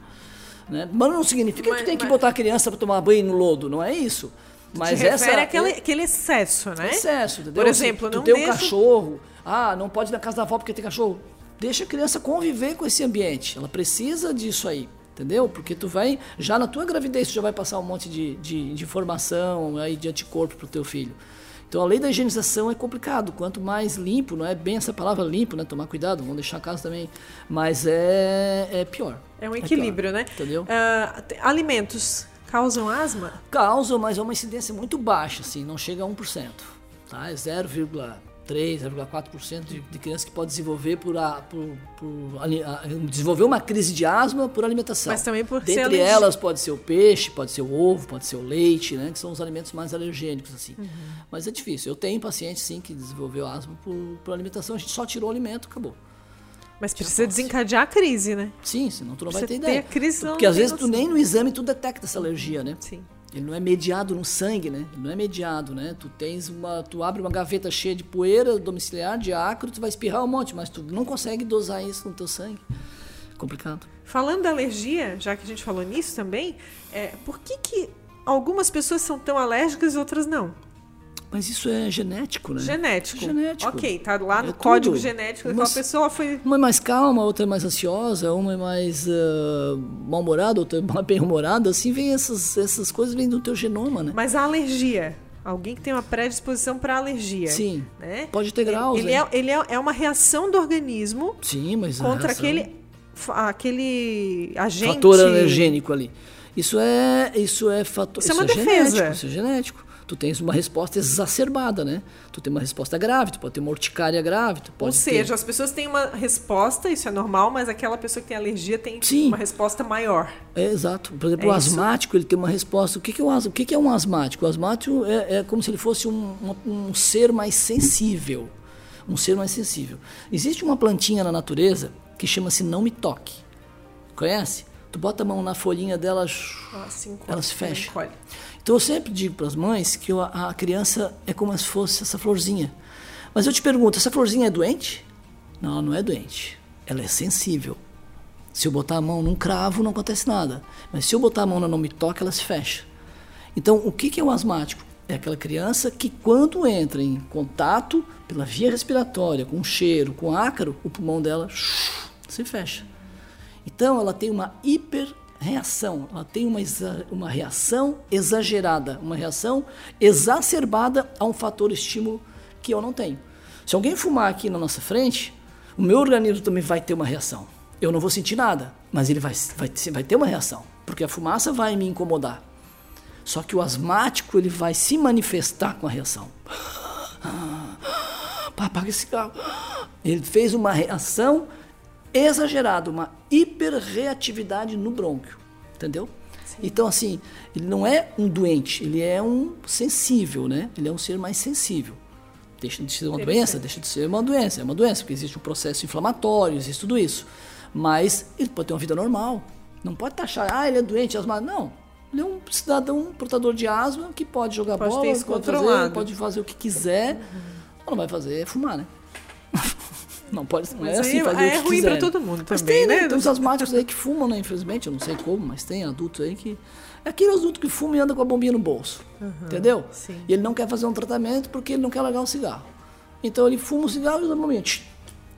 Né? Mas não significa que Mas- tu tem que mas- botar a criança para tomar banho no lodo, não é isso. Mas essa refere àquele, aquele excesso, né? excesso, entendeu? Por Assim, exemplo, tu não tem um deixa- cachorro, ah, não pode ir na casa da avó porque tem cachorro. Deixa a criança conviver com esse ambiente. Ela precisa disso aí, entendeu? Porque tu vai, já na tua gravidez, tu já vai passar um monte de, de, de informação aí de anticorpo pro teu filho. Então a lei da higienização é complicado. Quanto mais limpo, não é bem essa palavra limpo, né? Tomar cuidado, vamos deixar a casa também. Mas é, é pior. É um pior, equilíbrio, né? Entendeu? Te- alimentos causam asma? Causa, mas é uma incidência muito baixa, assim, não chega a 1%. Tá? É 0,3%, 0,4% de, de crianças que pode desenvolver por, a, por, por a- desenvolver uma crise de asma por alimentação. Mas também por ser Dentre alergi- elas pode ser o peixe, pode ser o ovo, pode ser o leite, né? Que são os alimentos mais alergênicos, assim. Uhum. Mas é difícil. Eu tenho paciente, sim, que desenvolveu asma por, por alimentação. A gente só tirou o alimento, acabou. Mas precisa desencadear a crise, né? Sim, senão tu não vai Você ter tem ideia. a crise, senão Porque não às vezes tu nem no exame tu detecta essa alergia, né? Sim. Ele não é mediado no sangue, né? Não é mediado, né? Tu tens uma, tu abre uma gaveta cheia de poeira domiciliar, de ácaro, tu vai espirrar um monte, mas tu não consegue dosar isso no teu sangue. Complicado. Falando da alergia, já que a gente falou nisso também, é, por que, que algumas pessoas são tão alérgicas e outras não? Mas isso é genético, né? Genético. Genético. Ok, tá lá no É código tudo. genético Uma- daquela pessoa foi. Uma é mais calma, outra é mais ansiosa, uma é mais ah, mal-humorada, outra é bem-humorada. Assim vem essas, essas coisas vêm do teu genoma, né? Mas a alergia. Alguém que tem uma predisposição para alergia. Sim. Né? Pode ter graus, Ele, né? é, ele é, é uma reação do organismo Sim, mas contra aquele, aquele agente. fator alergênico ali. Isso é, isso é fator. Isso, é uma é defesa. Genético, isso é genético. Tu tens uma resposta exacerbada, né? Tu tem uma resposta grave, tu pode ter uma urticária grave. Tu pode Ou seja, ter... as pessoas têm uma resposta, isso é normal, mas aquela pessoa que tem alergia tem Sim. uma resposta maior. É, exato. Por exemplo, É o asmático ele tem uma resposta. O que, que, é, um, o que, que é um asmático? O asmático é, é como se ele fosse um, uma- um ser mais sensível. Um ser mais sensível. Existe uma plantinha na natureza que chama-se não me toque. Conhece? Tu bota a mão na folhinha dela, Ela se encolhe, Ela se ela fecha. Então eu sempre digo para as mães que a, criança é como se fosse essa florzinha. Mas eu te pergunto, essa florzinha é doente? Não, ela não é doente. Ela é sensível. Se eu botar a mão num cravo, não acontece nada. Mas se eu botar a mão na não me toca, ela se fecha. Então, o que é o asmático? É aquela criança que, quando entra em contato pela via respiratória, com cheiro, com ácaro, o pulmão dela se fecha. Então, ela tem uma hiperreação, ela tem uma, uma reação exagerada, uma reação exacerbada a um fator estímulo que eu não tenho. Se alguém fumar aqui na nossa frente, o meu organismo também vai ter uma reação. Eu não vou sentir nada, mas ele vai, vai, vai ter uma reação, porque a fumaça vai me incomodar. Só que o asmático ele vai se manifestar com a reação. Pá, apaga esse cigarro. Ele fez uma reação exagerada, uma hiperreatividade no brônquio. Entendeu? Então, assim, ele não é um doente, ele é um sensível, né? Ele é um ser mais sensível. Deixa de ser uma doença, deixa de ser uma doença. É uma doença, porque existe um processo inflamatório, existe tudo isso. Mas ele pode ter uma vida normal. Não pode taxar, ah, ele é doente, asma. Não. Ele é um cidadão portador de asma que pode jogar Pode bola, pode fazer, pode fazer o que quiser. Não vai fazer é fumar, né? Não pode não Mas é assim fazer que é ruim pra todo mundo Mas também, tem, né? Tem uns asmáticos aí que fumam, né? Infelizmente, eu não sei como, mas tem adultos aí que. É aquele adulto que fuma e anda com a bombinha no bolso. entendeu? sim. E ele não quer fazer um tratamento porque ele não quer largar o cigarro. Então ele fuma o cigarro e usa a bombinha.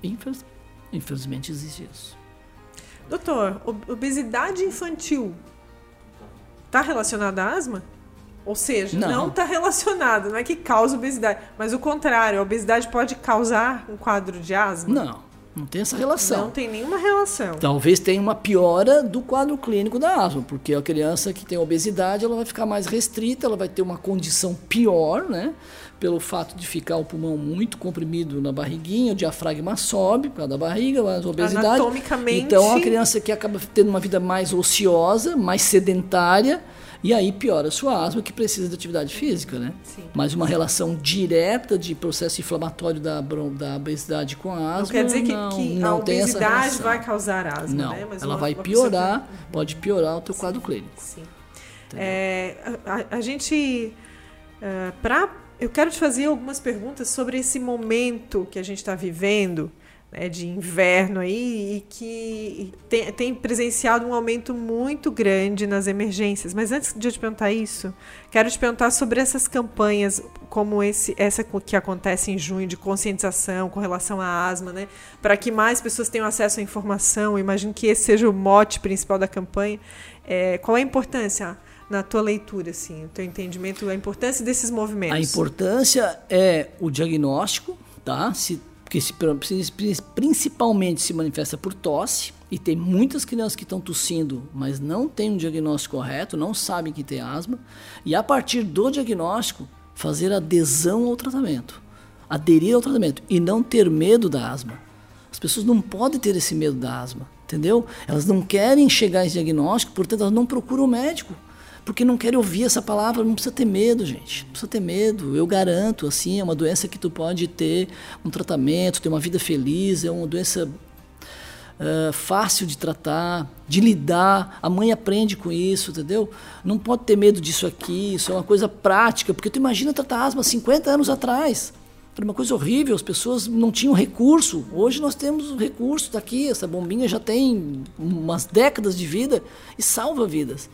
Infeliz- Infelizmente existe isso. Doutor, ob- obesidade infantil está relacionada à asma? Ou seja, Não. está relacionada, não é que causa obesidade, mas o contrário, a obesidade pode causar um quadro de asma? Não, não tem essa relação. Não tem nenhuma relação. Talvez tenha uma piora do quadro clínico da asma, porque a criança que tem obesidade ela vai ficar mais restrita, ela vai ter uma condição pior, né? Pelo fato de ficar o pulmão muito comprimido na barriguinha, o diafragma sobe por causa da barriga, mas a obesidade. Anatomicamente- Então a criança que acaba tendo uma vida mais ociosa, mais sedentária, e aí piora a sua asma, que precisa de atividade física, né? Sim. Mas uma relação direta de processo inflamatório da, da obesidade com a asma. Não quer dizer que, não, que não a obesidade vai causar asma, Não, né? Mas ela uma- vai uma pessoa piorar, pode piorar o teu quadro clínico. Sim. É, a, a- gente. é, pra, eu quero te fazer algumas perguntas sobre esse momento que a gente está vivendo, né, de inverno aí, e que tem, tem presenciado um aumento muito grande nas emergências. Mas antes de eu te perguntar isso, quero te perguntar sobre essas campanhas, como esse, essa que acontece em junho, de conscientização com relação à asma, né? Para que mais pessoas tenham acesso à informação. Eu imagino que esse seja o mote principal da campanha. É, qual é a importância na tua leitura, assim, o teu entendimento, a importância desses movimentos? A importância é o diagnóstico, tá? Se, que se, principalmente se manifesta por tosse, e tem muitas crianças que estão tossindo, mas não têm um diagnóstico correto, não sabem que tem asma, e a partir do diagnóstico, fazer adesão ao tratamento, aderir ao tratamento e não ter medo da asma. As pessoas não podem ter esse medo da asma, entendeu? Elas não querem chegar a esse diagnóstico, portanto, elas não procuram o médico. Porque não querem ouvir essa palavra, não precisa ter medo, gente. Não precisa ter medo. Eu garanto, assim, é uma doença que tu pode ter um tratamento, ter uma vida feliz, é uma doença ah, fácil de tratar, de lidar. A mãe aprende com isso, entendeu? Não pode ter medo disso aqui, isso é uma coisa prática, porque tu imagina tratar asma 50 anos atrás. Era uma coisa horrível, as pessoas não tinham recurso. Hoje nós temos recurso daqui, essa bombinha já tem umas décadas de vida e salva vidas.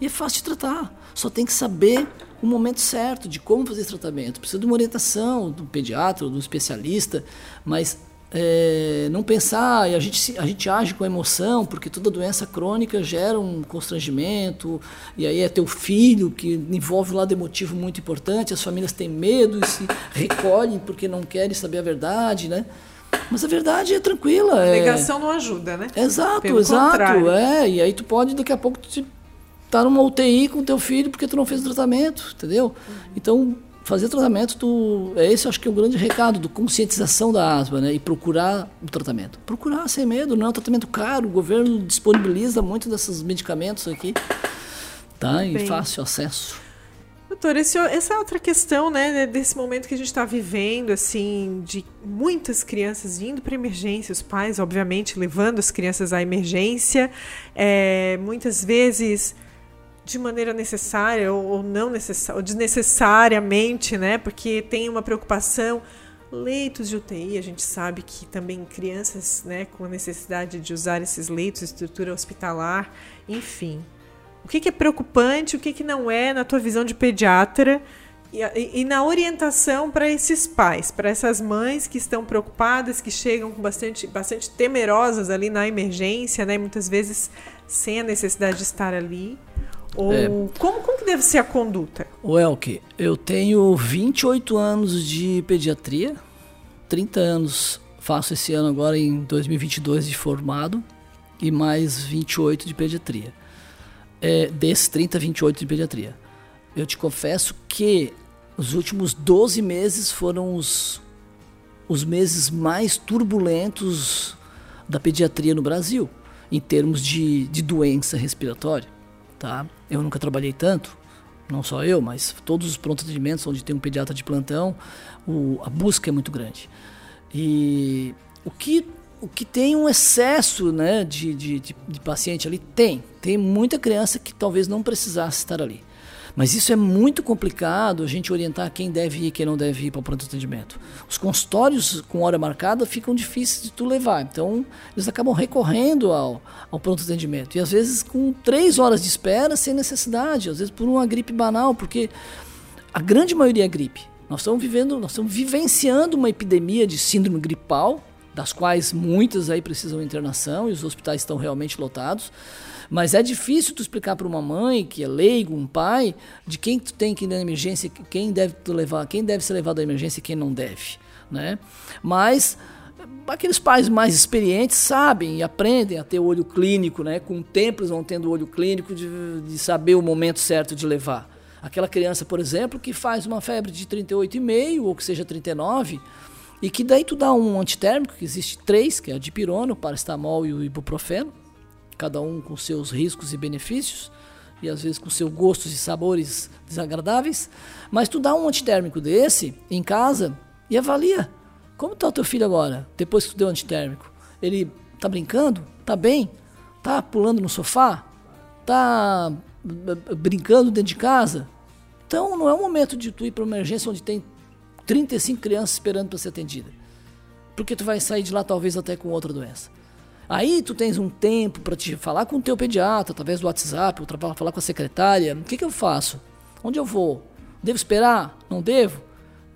E é fácil de tratar, só tem que saber o momento certo de como fazer esse tratamento. Precisa de uma orientação do pediatra do especialista, mas é, não pensar, e a gente, a gente age com emoção, porque toda doença crônica gera um constrangimento, e aí é teu filho que envolve um lado emotivo muito importante, as famílias têm medo e se recolhem porque não querem saber a verdade, né? Mas a verdade é tranquila. A é- negação não ajuda, né? Exato, Pelo exato. contrário. É, e aí tu pode daqui a pouco te tá numa UTI com teu filho porque tu não fez o tratamento, entendeu? Uhum. Então, fazer tratamento, tu, é esse acho que é o grande recado do conscientização da asma, né? E procurar o tratamento. Procurar sem medo, não é um tratamento caro, o governo disponibiliza muito desses medicamentos aqui, tá? Em fácil acesso. Doutor, esse, essa é outra questão, né, desse momento que a gente está vivendo, assim, de muitas crianças indo para emergência, os pais, obviamente, levando as crianças à emergência, é, muitas vezes de maneira necessária ou, não necessária, ou desnecessariamente, né? Porque tem uma preocupação. Leitos de UTI, a gente sabe que também crianças né, com a necessidade de usar esses leitos, estrutura hospitalar, enfim. O que, que é preocupante, o que, que não é na tua visão de pediatra e, e, e na orientação para esses pais, para essas mães que estão preocupadas, que chegam com bastante, bastante temerosas ali na emergência, né, muitas vezes sem a necessidade de estar ali. Ou é, como, como que deve ser a conduta? O Elke, eu tenho 28 anos de pediatria, 30 anos faço esse ano agora em 2022 de formado e mais 28 de pediatria. É, desses 30, 28 de pediatria. Eu te confesso que os últimos 12 meses foram os, os meses mais turbulentos da pediatria no Brasil, em termos de, de doença respiratória tá? Eu nunca trabalhei tanto, não só eu, mas todos os prontos atendimentos onde tem um pediatra de plantão, o, a busca é muito grande. E o que, o que tem um excesso né, de, de, de, de paciente ali, tem. Tem muita criança que talvez não precisasse estar ali. Mas isso é muito complicado a gente orientar quem deve ir e quem não deve ir para o pronto atendimento. Os consultórios com hora marcada ficam difíceis de tu levar, então eles acabam recorrendo ao, ao pronto atendimento. E às vezes com três horas de espera sem necessidade, às vezes por uma gripe banal, porque a grande maioria é gripe. Nós estamos vivendo, nós estamos vivenciando uma epidemia de síndrome gripal, das quais muitas aí precisam de internação e os hospitais estão realmente lotados. Mas é difícil tu explicar para uma mãe que é leigo, um pai, de quem tu tem que ir na emergência, quem deve tu levar, quem deve ser levado à emergência e quem não deve, né? Mas aqueles pais mais experientes sabem e aprendem a ter olho clínico, né? Com o tempo eles vão tendo olho clínico de, de saber o momento certo de levar. Aquela criança, por exemplo, que faz uma febre de 38,5 ou que seja 39, e que daí tu dá um antitérmico, que existe três, que é a dipirona, o paracetamol e o ibuprofeno, cada um com seus riscos e benefícios, e às vezes com seus gostos e sabores desagradáveis, mas tu dá um antitérmico desse em casa e avalia. Como está o teu filho agora, depois que tu deu antitérmico? Ele está brincando? Está bem? Está pulando no sofá? Está brincando dentro de casa? Então não é o momento de tu ir para uma emergência onde tem 35 crianças esperando para ser atendida. Porque tu vai sair de lá talvez até com outra doença. Aí tu tens um tempo para te falar com o teu pediatra, através do WhatsApp, ou falar com a secretária. O que, que eu faço? Onde eu vou? Devo esperar? Não devo?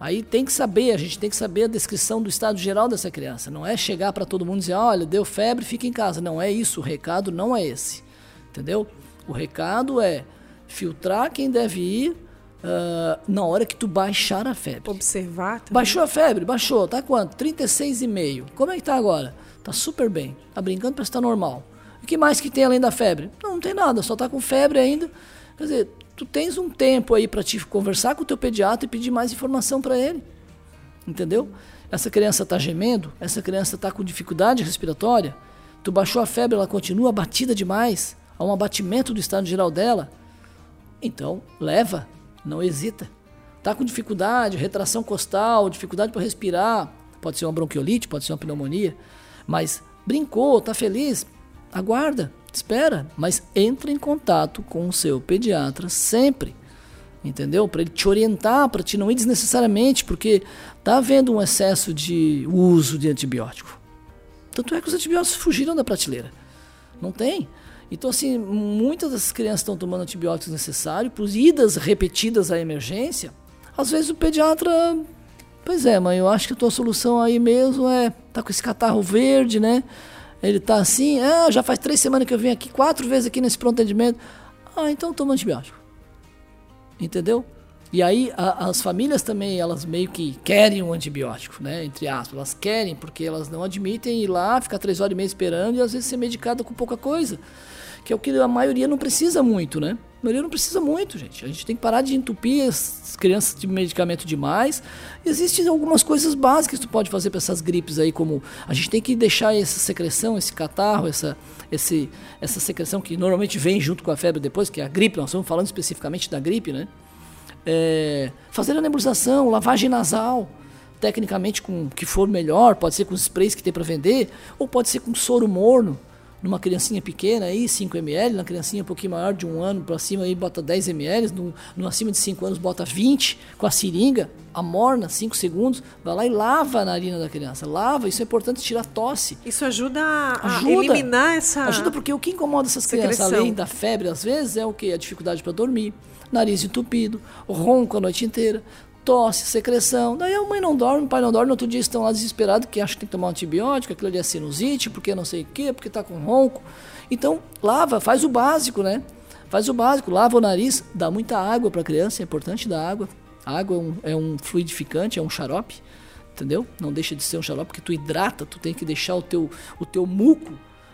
Aí tem que saber, a gente tem que saber a descrição do estado geral dessa criança. Não é chegar para todo mundo e dizer, olha, deu febre, fica em casa. Não é isso, o recado não é esse. Entendeu? O recado é filtrar quem deve ir uh, na hora que tu baixar a febre. Observar também. Baixou a febre? Baixou. Tá quanto? 36,5. Como é que tá agora? Tá super bem. Tá brincando, parece que tá normal. O que mais que tem além da febre? Não, não tem nada, só tá com febre ainda. Quer dizer, tu tens um tempo aí para te conversar com o teu pediatra e pedir mais informação para ele. Entendeu? Essa criança tá gemendo, essa criança tá com dificuldade respiratória, tu baixou a febre, ela continua batida demais, há um abatimento do estado geral dela. Então, leva, não hesita. Tá com dificuldade, retração costal, dificuldade para respirar, pode ser uma bronquiolite, pode ser uma pneumonia. Mas brincou, tá feliz? Aguarda, espera, mas entre em contato com o seu pediatra sempre. Entendeu? Para ele te orientar, para te não ir desnecessariamente, porque tá havendo um excesso de uso de antibiótico. Tanto é que os antibióticos fugiram da prateleira. Não tem. Então, assim, muitas das crianças estão tomando antibióticos necessários, por idas repetidas à emergência. Às vezes o pediatra Pois é, mãe, eu acho que a tua solução aí mesmo é tá com esse catarro verde, né? Ele tá assim, ah, já faz três semanas que eu vim aqui, quatro vezes aqui nesse pronto atendimento. Ah, então toma antibiótico. Entendeu? E aí a, as famílias também, elas meio que querem um antibiótico, né? Entre aspas, elas querem, porque elas não admitem ir lá, ficar três horas e meia esperando e às vezes ser medicada com pouca coisa. que é o que a maioria não precisa muito, né? A maioria não precisa muito, gente. A gente tem que parar de entupir as crianças de medicamento demais. Existem algumas coisas básicas que tu pode fazer para essas gripes aí, como a gente tem que deixar essa secreção, esse catarro, essa, esse, essa secreção que normalmente vem junto com a febre depois, que é a gripe, nós estamos falando especificamente da gripe, né? É, fazer a nebulização, lavagem nasal, tecnicamente com o que for melhor, pode ser com os sprays que tem para vender, ou pode ser com soro morno numa criancinha pequena aí, 5 ml, na criancinha um pouquinho maior de um ano para cima aí bota 10 ml, no, no acima de 5 anos bota 20, com a seringa, amorna 5 segundos, vai lá e lava a narina da criança, lava, isso é importante tirar tosse. Isso ajuda a ajuda, eliminar essa Ajuda porque o que incomoda essas crianças, além da febre às vezes, é o que? A dificuldade para dormir, nariz entupido, ronco a noite inteira, tosse, secreção. Daí a mãe não dorme, o pai não dorme, no outro dia estão lá desesperados que acham que tem que tomar um antibiótico, aquilo ali é sinusite, porque não sei o quê, porque está com ronco. Então, lava, faz o básico, né? Faz o básico, lava o nariz, dá muita água para a criança, é importante dar água. A água é um, é um, fluidificante, é um xarope, entendeu? Não deixa de ser um xarope, porque tu hidrata, tu tem que deixar o teu, o teu muco.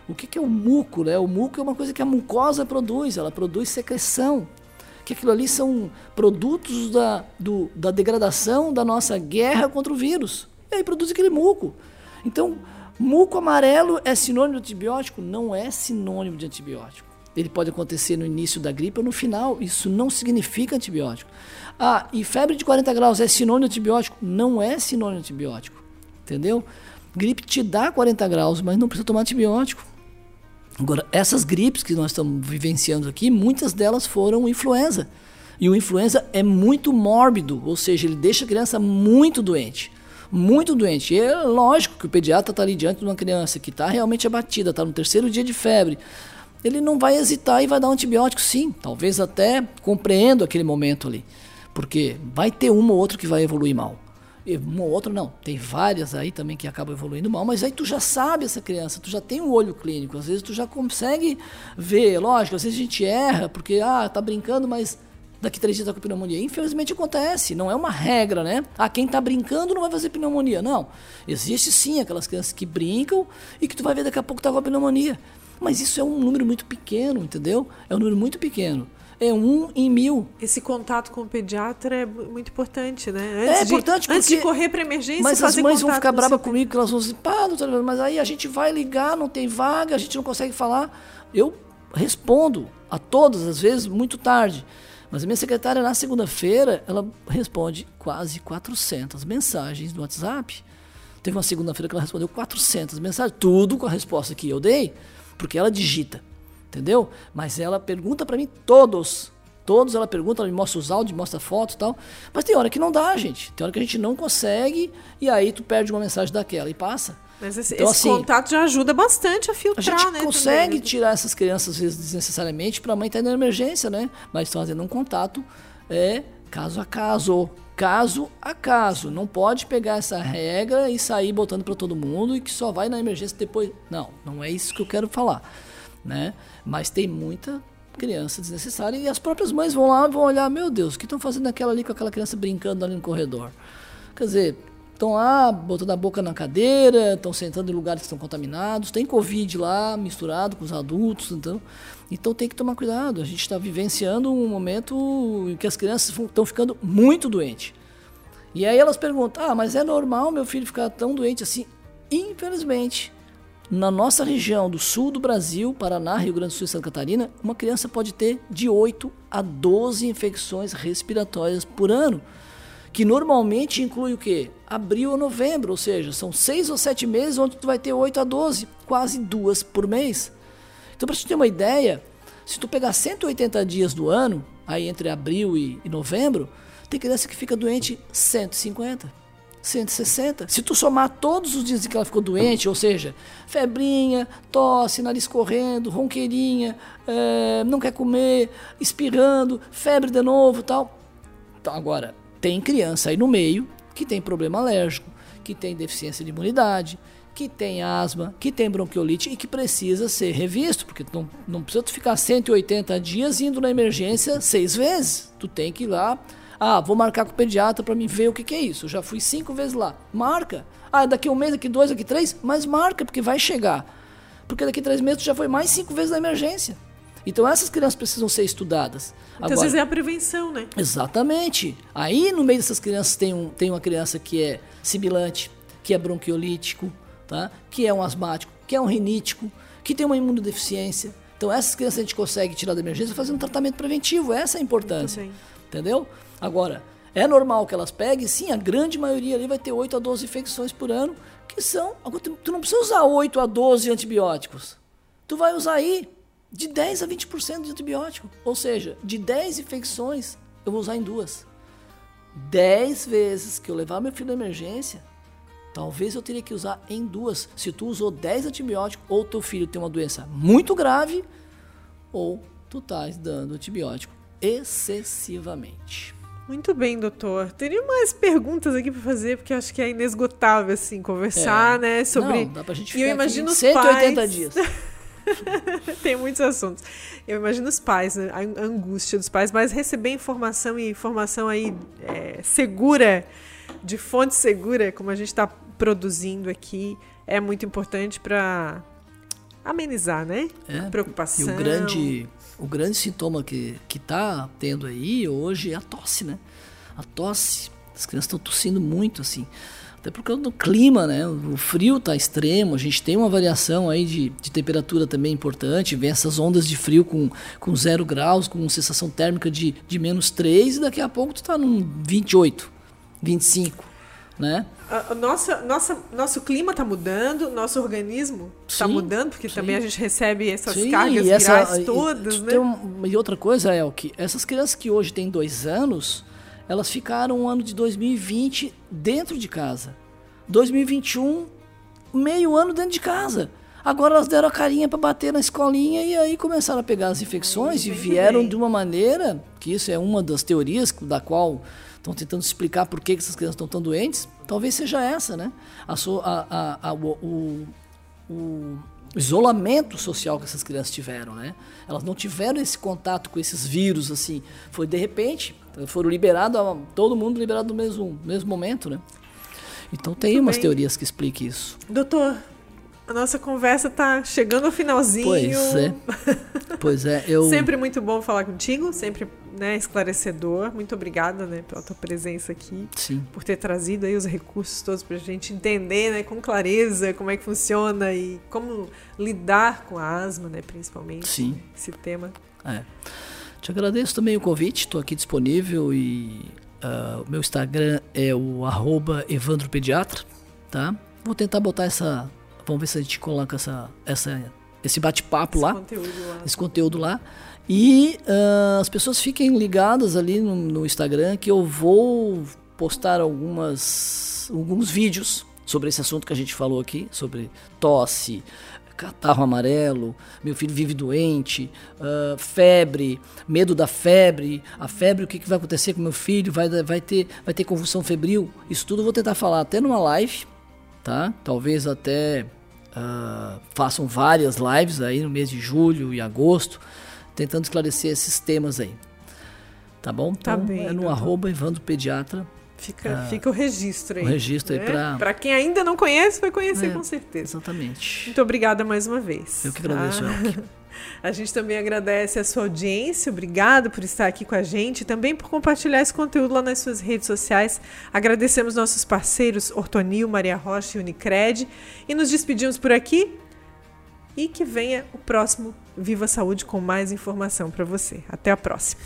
O que, que é o muco, né? O muco é uma coisa que a mucosa produz, ela produz secreção que aquilo ali são produtos da, do, da degradação da nossa guerra contra o vírus. E aí produz aquele muco. Então, muco amarelo é sinônimo de antibiótico? Não é sinônimo de antibiótico. Ele pode acontecer no início da gripe ou no final. Isso não significa antibiótico. Ah, e febre de 40 graus é sinônimo de antibiótico? Não é sinônimo de antibiótico. Entendeu? Gripe te dá 40 graus, mas não precisa tomar antibiótico. Agora, essas gripes que nós estamos vivenciando aqui, muitas delas foram influenza. E o influenza é muito mórbido, ou seja, ele deixa a criança muito doente. Muito doente. E é lógico que o pediatra está ali diante de uma criança que está realmente abatida, está no terceiro dia de febre. Ele não vai hesitar e vai dar um antibiótico, sim. Talvez até compreendo aquele momento ali. Porque vai ter uma ou outra que vai evoluir mal uma ou outra não, tem várias aí também que acabam evoluindo mal, mas aí tu já sabe essa criança, tu já tem um olho clínico, às vezes tu já consegue ver, lógico, às vezes a gente erra, porque, ah, tá brincando, mas daqui três dias tá com pneumonia. Infelizmente acontece, não é uma regra, né? Ah, quem tá brincando não vai fazer pneumonia, não. Existe sim aquelas crianças que brincam e que tu vai ver daqui a pouco tá com a pneumonia. Mas isso é um número muito pequeno, entendeu? É um número muito pequeno é um em mil. Esse contato com o pediatra é muito importante, né? É antes é importante de, porque... Antes de correr para emergência, Mas as mães vão ficar bravas comigo, que elas vão dizer, pá, doutora, mas aí a gente vai ligar, não tem vaga, a gente não consegue falar. Eu respondo a todas as vezes muito tarde. Mas a minha secretária, na segunda-feira, ela responde quase 400 mensagens no WhatsApp. Teve uma segunda-feira que ela respondeu 400 mensagens, tudo com a resposta que eu dei, porque ela digita entendeu? Mas ela pergunta para mim todos. Todos ela pergunta, ela me mostra os áudios, mostra fotos e tal. Mas tem hora que não dá, gente. Tem hora que a gente não consegue e aí tu perde uma mensagem daquela e passa. Mas esse, então, esse assim, contato já ajuda bastante a filtrar, a gente né? consegue também. tirar essas crianças às vezes, desnecessariamente para a mãe estar tá na emergência, né? Mas fazendo um contato é caso a caso, caso a caso. Não pode pegar essa regra e sair botando para todo mundo e que só vai na emergência depois. Não, não é isso que eu quero falar né? Mas tem muita criança desnecessária e as próprias mães vão lá vão olhar, meu Deus, o que estão fazendo aquela ali com aquela criança brincando ali no corredor? Quer dizer, estão lá botando a boca na cadeira, estão sentando em lugares que estão contaminados, tem Covid lá misturado com os adultos, então, então tem que tomar cuidado. A gente está vivenciando um momento em que as crianças estão ficando muito doentes. E aí elas perguntam: ah, mas é normal meu filho ficar tão doente assim? Infelizmente, na nossa região do sul do Brasil, Paraná, Rio Grande do Sul e Santa Catarina, uma criança pode ter de 8 a 12 infecções respiratórias por ano, que normalmente inclui o quê? Abril ou novembro, ou seja, são 6 ou 7 meses onde tu vai ter 8 a 12, quase duas por mês. Então, para você ter uma ideia, se tu pegar 180 dias do ano, aí entre abril e novembro, tem criança que fica doente 150. 160. Se tu somar todos os dias que ela ficou doente, ou seja, febrinha, tosse, nariz correndo, ronqueirinha, é, não quer comer, espirrando, febre de novo tal. Então, agora, tem criança aí no meio que tem problema alérgico, que tem deficiência de imunidade, que tem asma, que tem bronquiolite e que precisa ser revisto, porque não, não precisa tu ficar 180 dias indo na emergência seis vezes. Tu tem que ir lá ah, vou marcar com o pediatra para me ver o que, que é isso. Eu já fui cinco vezes lá. Marca. Ah, daqui um mês, daqui dois, daqui três, mas marca, porque vai chegar. Porque daqui três meses tu já foi mais cinco vezes na emergência. Então essas crianças precisam ser estudadas. Então, Agora, às vezes é a prevenção, né? Exatamente. Aí no meio dessas crianças tem, um, tem uma criança que é sibilante, que é bronquiolítico, tá? que é um asmático, que é um rinítico, que tem uma imunodeficiência. Então essas crianças a gente consegue tirar da emergência fazendo um tratamento preventivo. Essa é a importância. Entendeu? Agora, é normal que elas peguem, sim, a grande maioria ali vai ter 8 a 12 infecções por ano, que são. Tu não precisa usar 8 a 12 antibióticos. Tu vai usar aí de 10 a 20% de antibiótico. Ou seja, de 10 infecções, eu vou usar em duas. 10 vezes que eu levar meu filho na emergência, talvez eu teria que usar em duas. Se tu usou 10 antibióticos, ou teu filho tem uma doença muito grave, ou tu estás dando antibiótico excessivamente. Muito bem, doutor. Teria mais perguntas aqui para fazer, porque acho que é inesgotável, assim, conversar, é. né? Sobre. Não, dá pra gente ficar e eu imagino os 180 pais... dias. *laughs* Tem muitos assuntos. Eu imagino os pais, né? a angústia dos pais, mas receber informação e informação aí é, segura, de fonte segura, como a gente está produzindo aqui, é muito importante para amenizar, né? É, a preocupação. E o grande, o grande sintoma que, que tá tendo aí hoje é a tosse, né? A tosse. As crianças estão tossindo muito, assim. Até por causa do clima, né? O frio está extremo, a gente tem uma variação aí de, de temperatura também importante, vem essas ondas de frio com, com zero graus, com sensação térmica de, de menos 3, e daqui a pouco tu está num 28, 25, né? A, nossa, nossa, nosso clima está mudando, nosso organismo está mudando, porque sim. também a gente recebe essas sim, cargas e essa, virais todas, e, né? Um, e outra coisa é que essas crianças que hoje têm dois anos, elas ficaram o ano de 2020 dentro de casa. 2021, meio ano dentro de casa. Agora elas deram a carinha para bater na escolinha e aí começaram a pegar as infecções e vieram de uma maneira, que isso é uma das teorias da qual estão tentando explicar por que essas crianças estão tão doentes, talvez seja essa, né? A, a, a, o, o isolamento social que essas crianças tiveram, né? Elas não tiveram esse contato com esses vírus assim. Foi de repente, foram liberados, todo mundo liberado no mesmo, mesmo momento, né? Então tem Muito umas bem. teorias que expliquem isso. Doutor, a nossa conversa está chegando ao finalzinho. Pois é. *laughs* Pois é, eu sempre muito bom falar contigo, sempre né, esclarecedor. Muito obrigada, né, pela tua presença aqui, Sim. por ter trazido aí os recursos todos para a gente entender, né, com clareza como é que funciona e como lidar com a asma, né, principalmente. Sim. Esse tema. É. Te agradeço também o convite, estou aqui disponível e uh, o meu Instagram é o arroba evandropediatra, tá? Vou tentar botar essa, vamos ver se a gente coloca essa, essa, esse bate-papo lá, lá, esse conteúdo lá. E uh, as pessoas fiquem ligadas ali no, no Instagram que eu vou postar algumas, alguns vídeos sobre esse assunto que a gente falou aqui, sobre tosse, catarro amarelo, meu filho vive doente, uh, febre, medo da febre, a febre, o que, que vai acontecer com meu filho, vai, vai, ter, vai ter convulsão febril, isso tudo eu vou tentar falar até numa live, tá? Talvez até uh, façam várias lives aí no mês de julho e agosto, tentando esclarecer esses temas aí. Tá bom? Tá então, tá bem, é no arroba Evandro Pediatra Fica, ah, fica o registro aí. O registro né? aí para. Para quem ainda não conhece, vai conhecer é, com certeza. Exatamente. Muito obrigada mais uma vez. Eu que agradeço, ah. *laughs* A gente também agradece a sua audiência, obrigado por estar aqui com a gente também por compartilhar esse conteúdo lá nas suas redes sociais. Agradecemos nossos parceiros Ortonil, Maria Rocha e Unicred e nos despedimos por aqui e que venha o próximo Viva Saúde com mais informação para você. Até a próxima.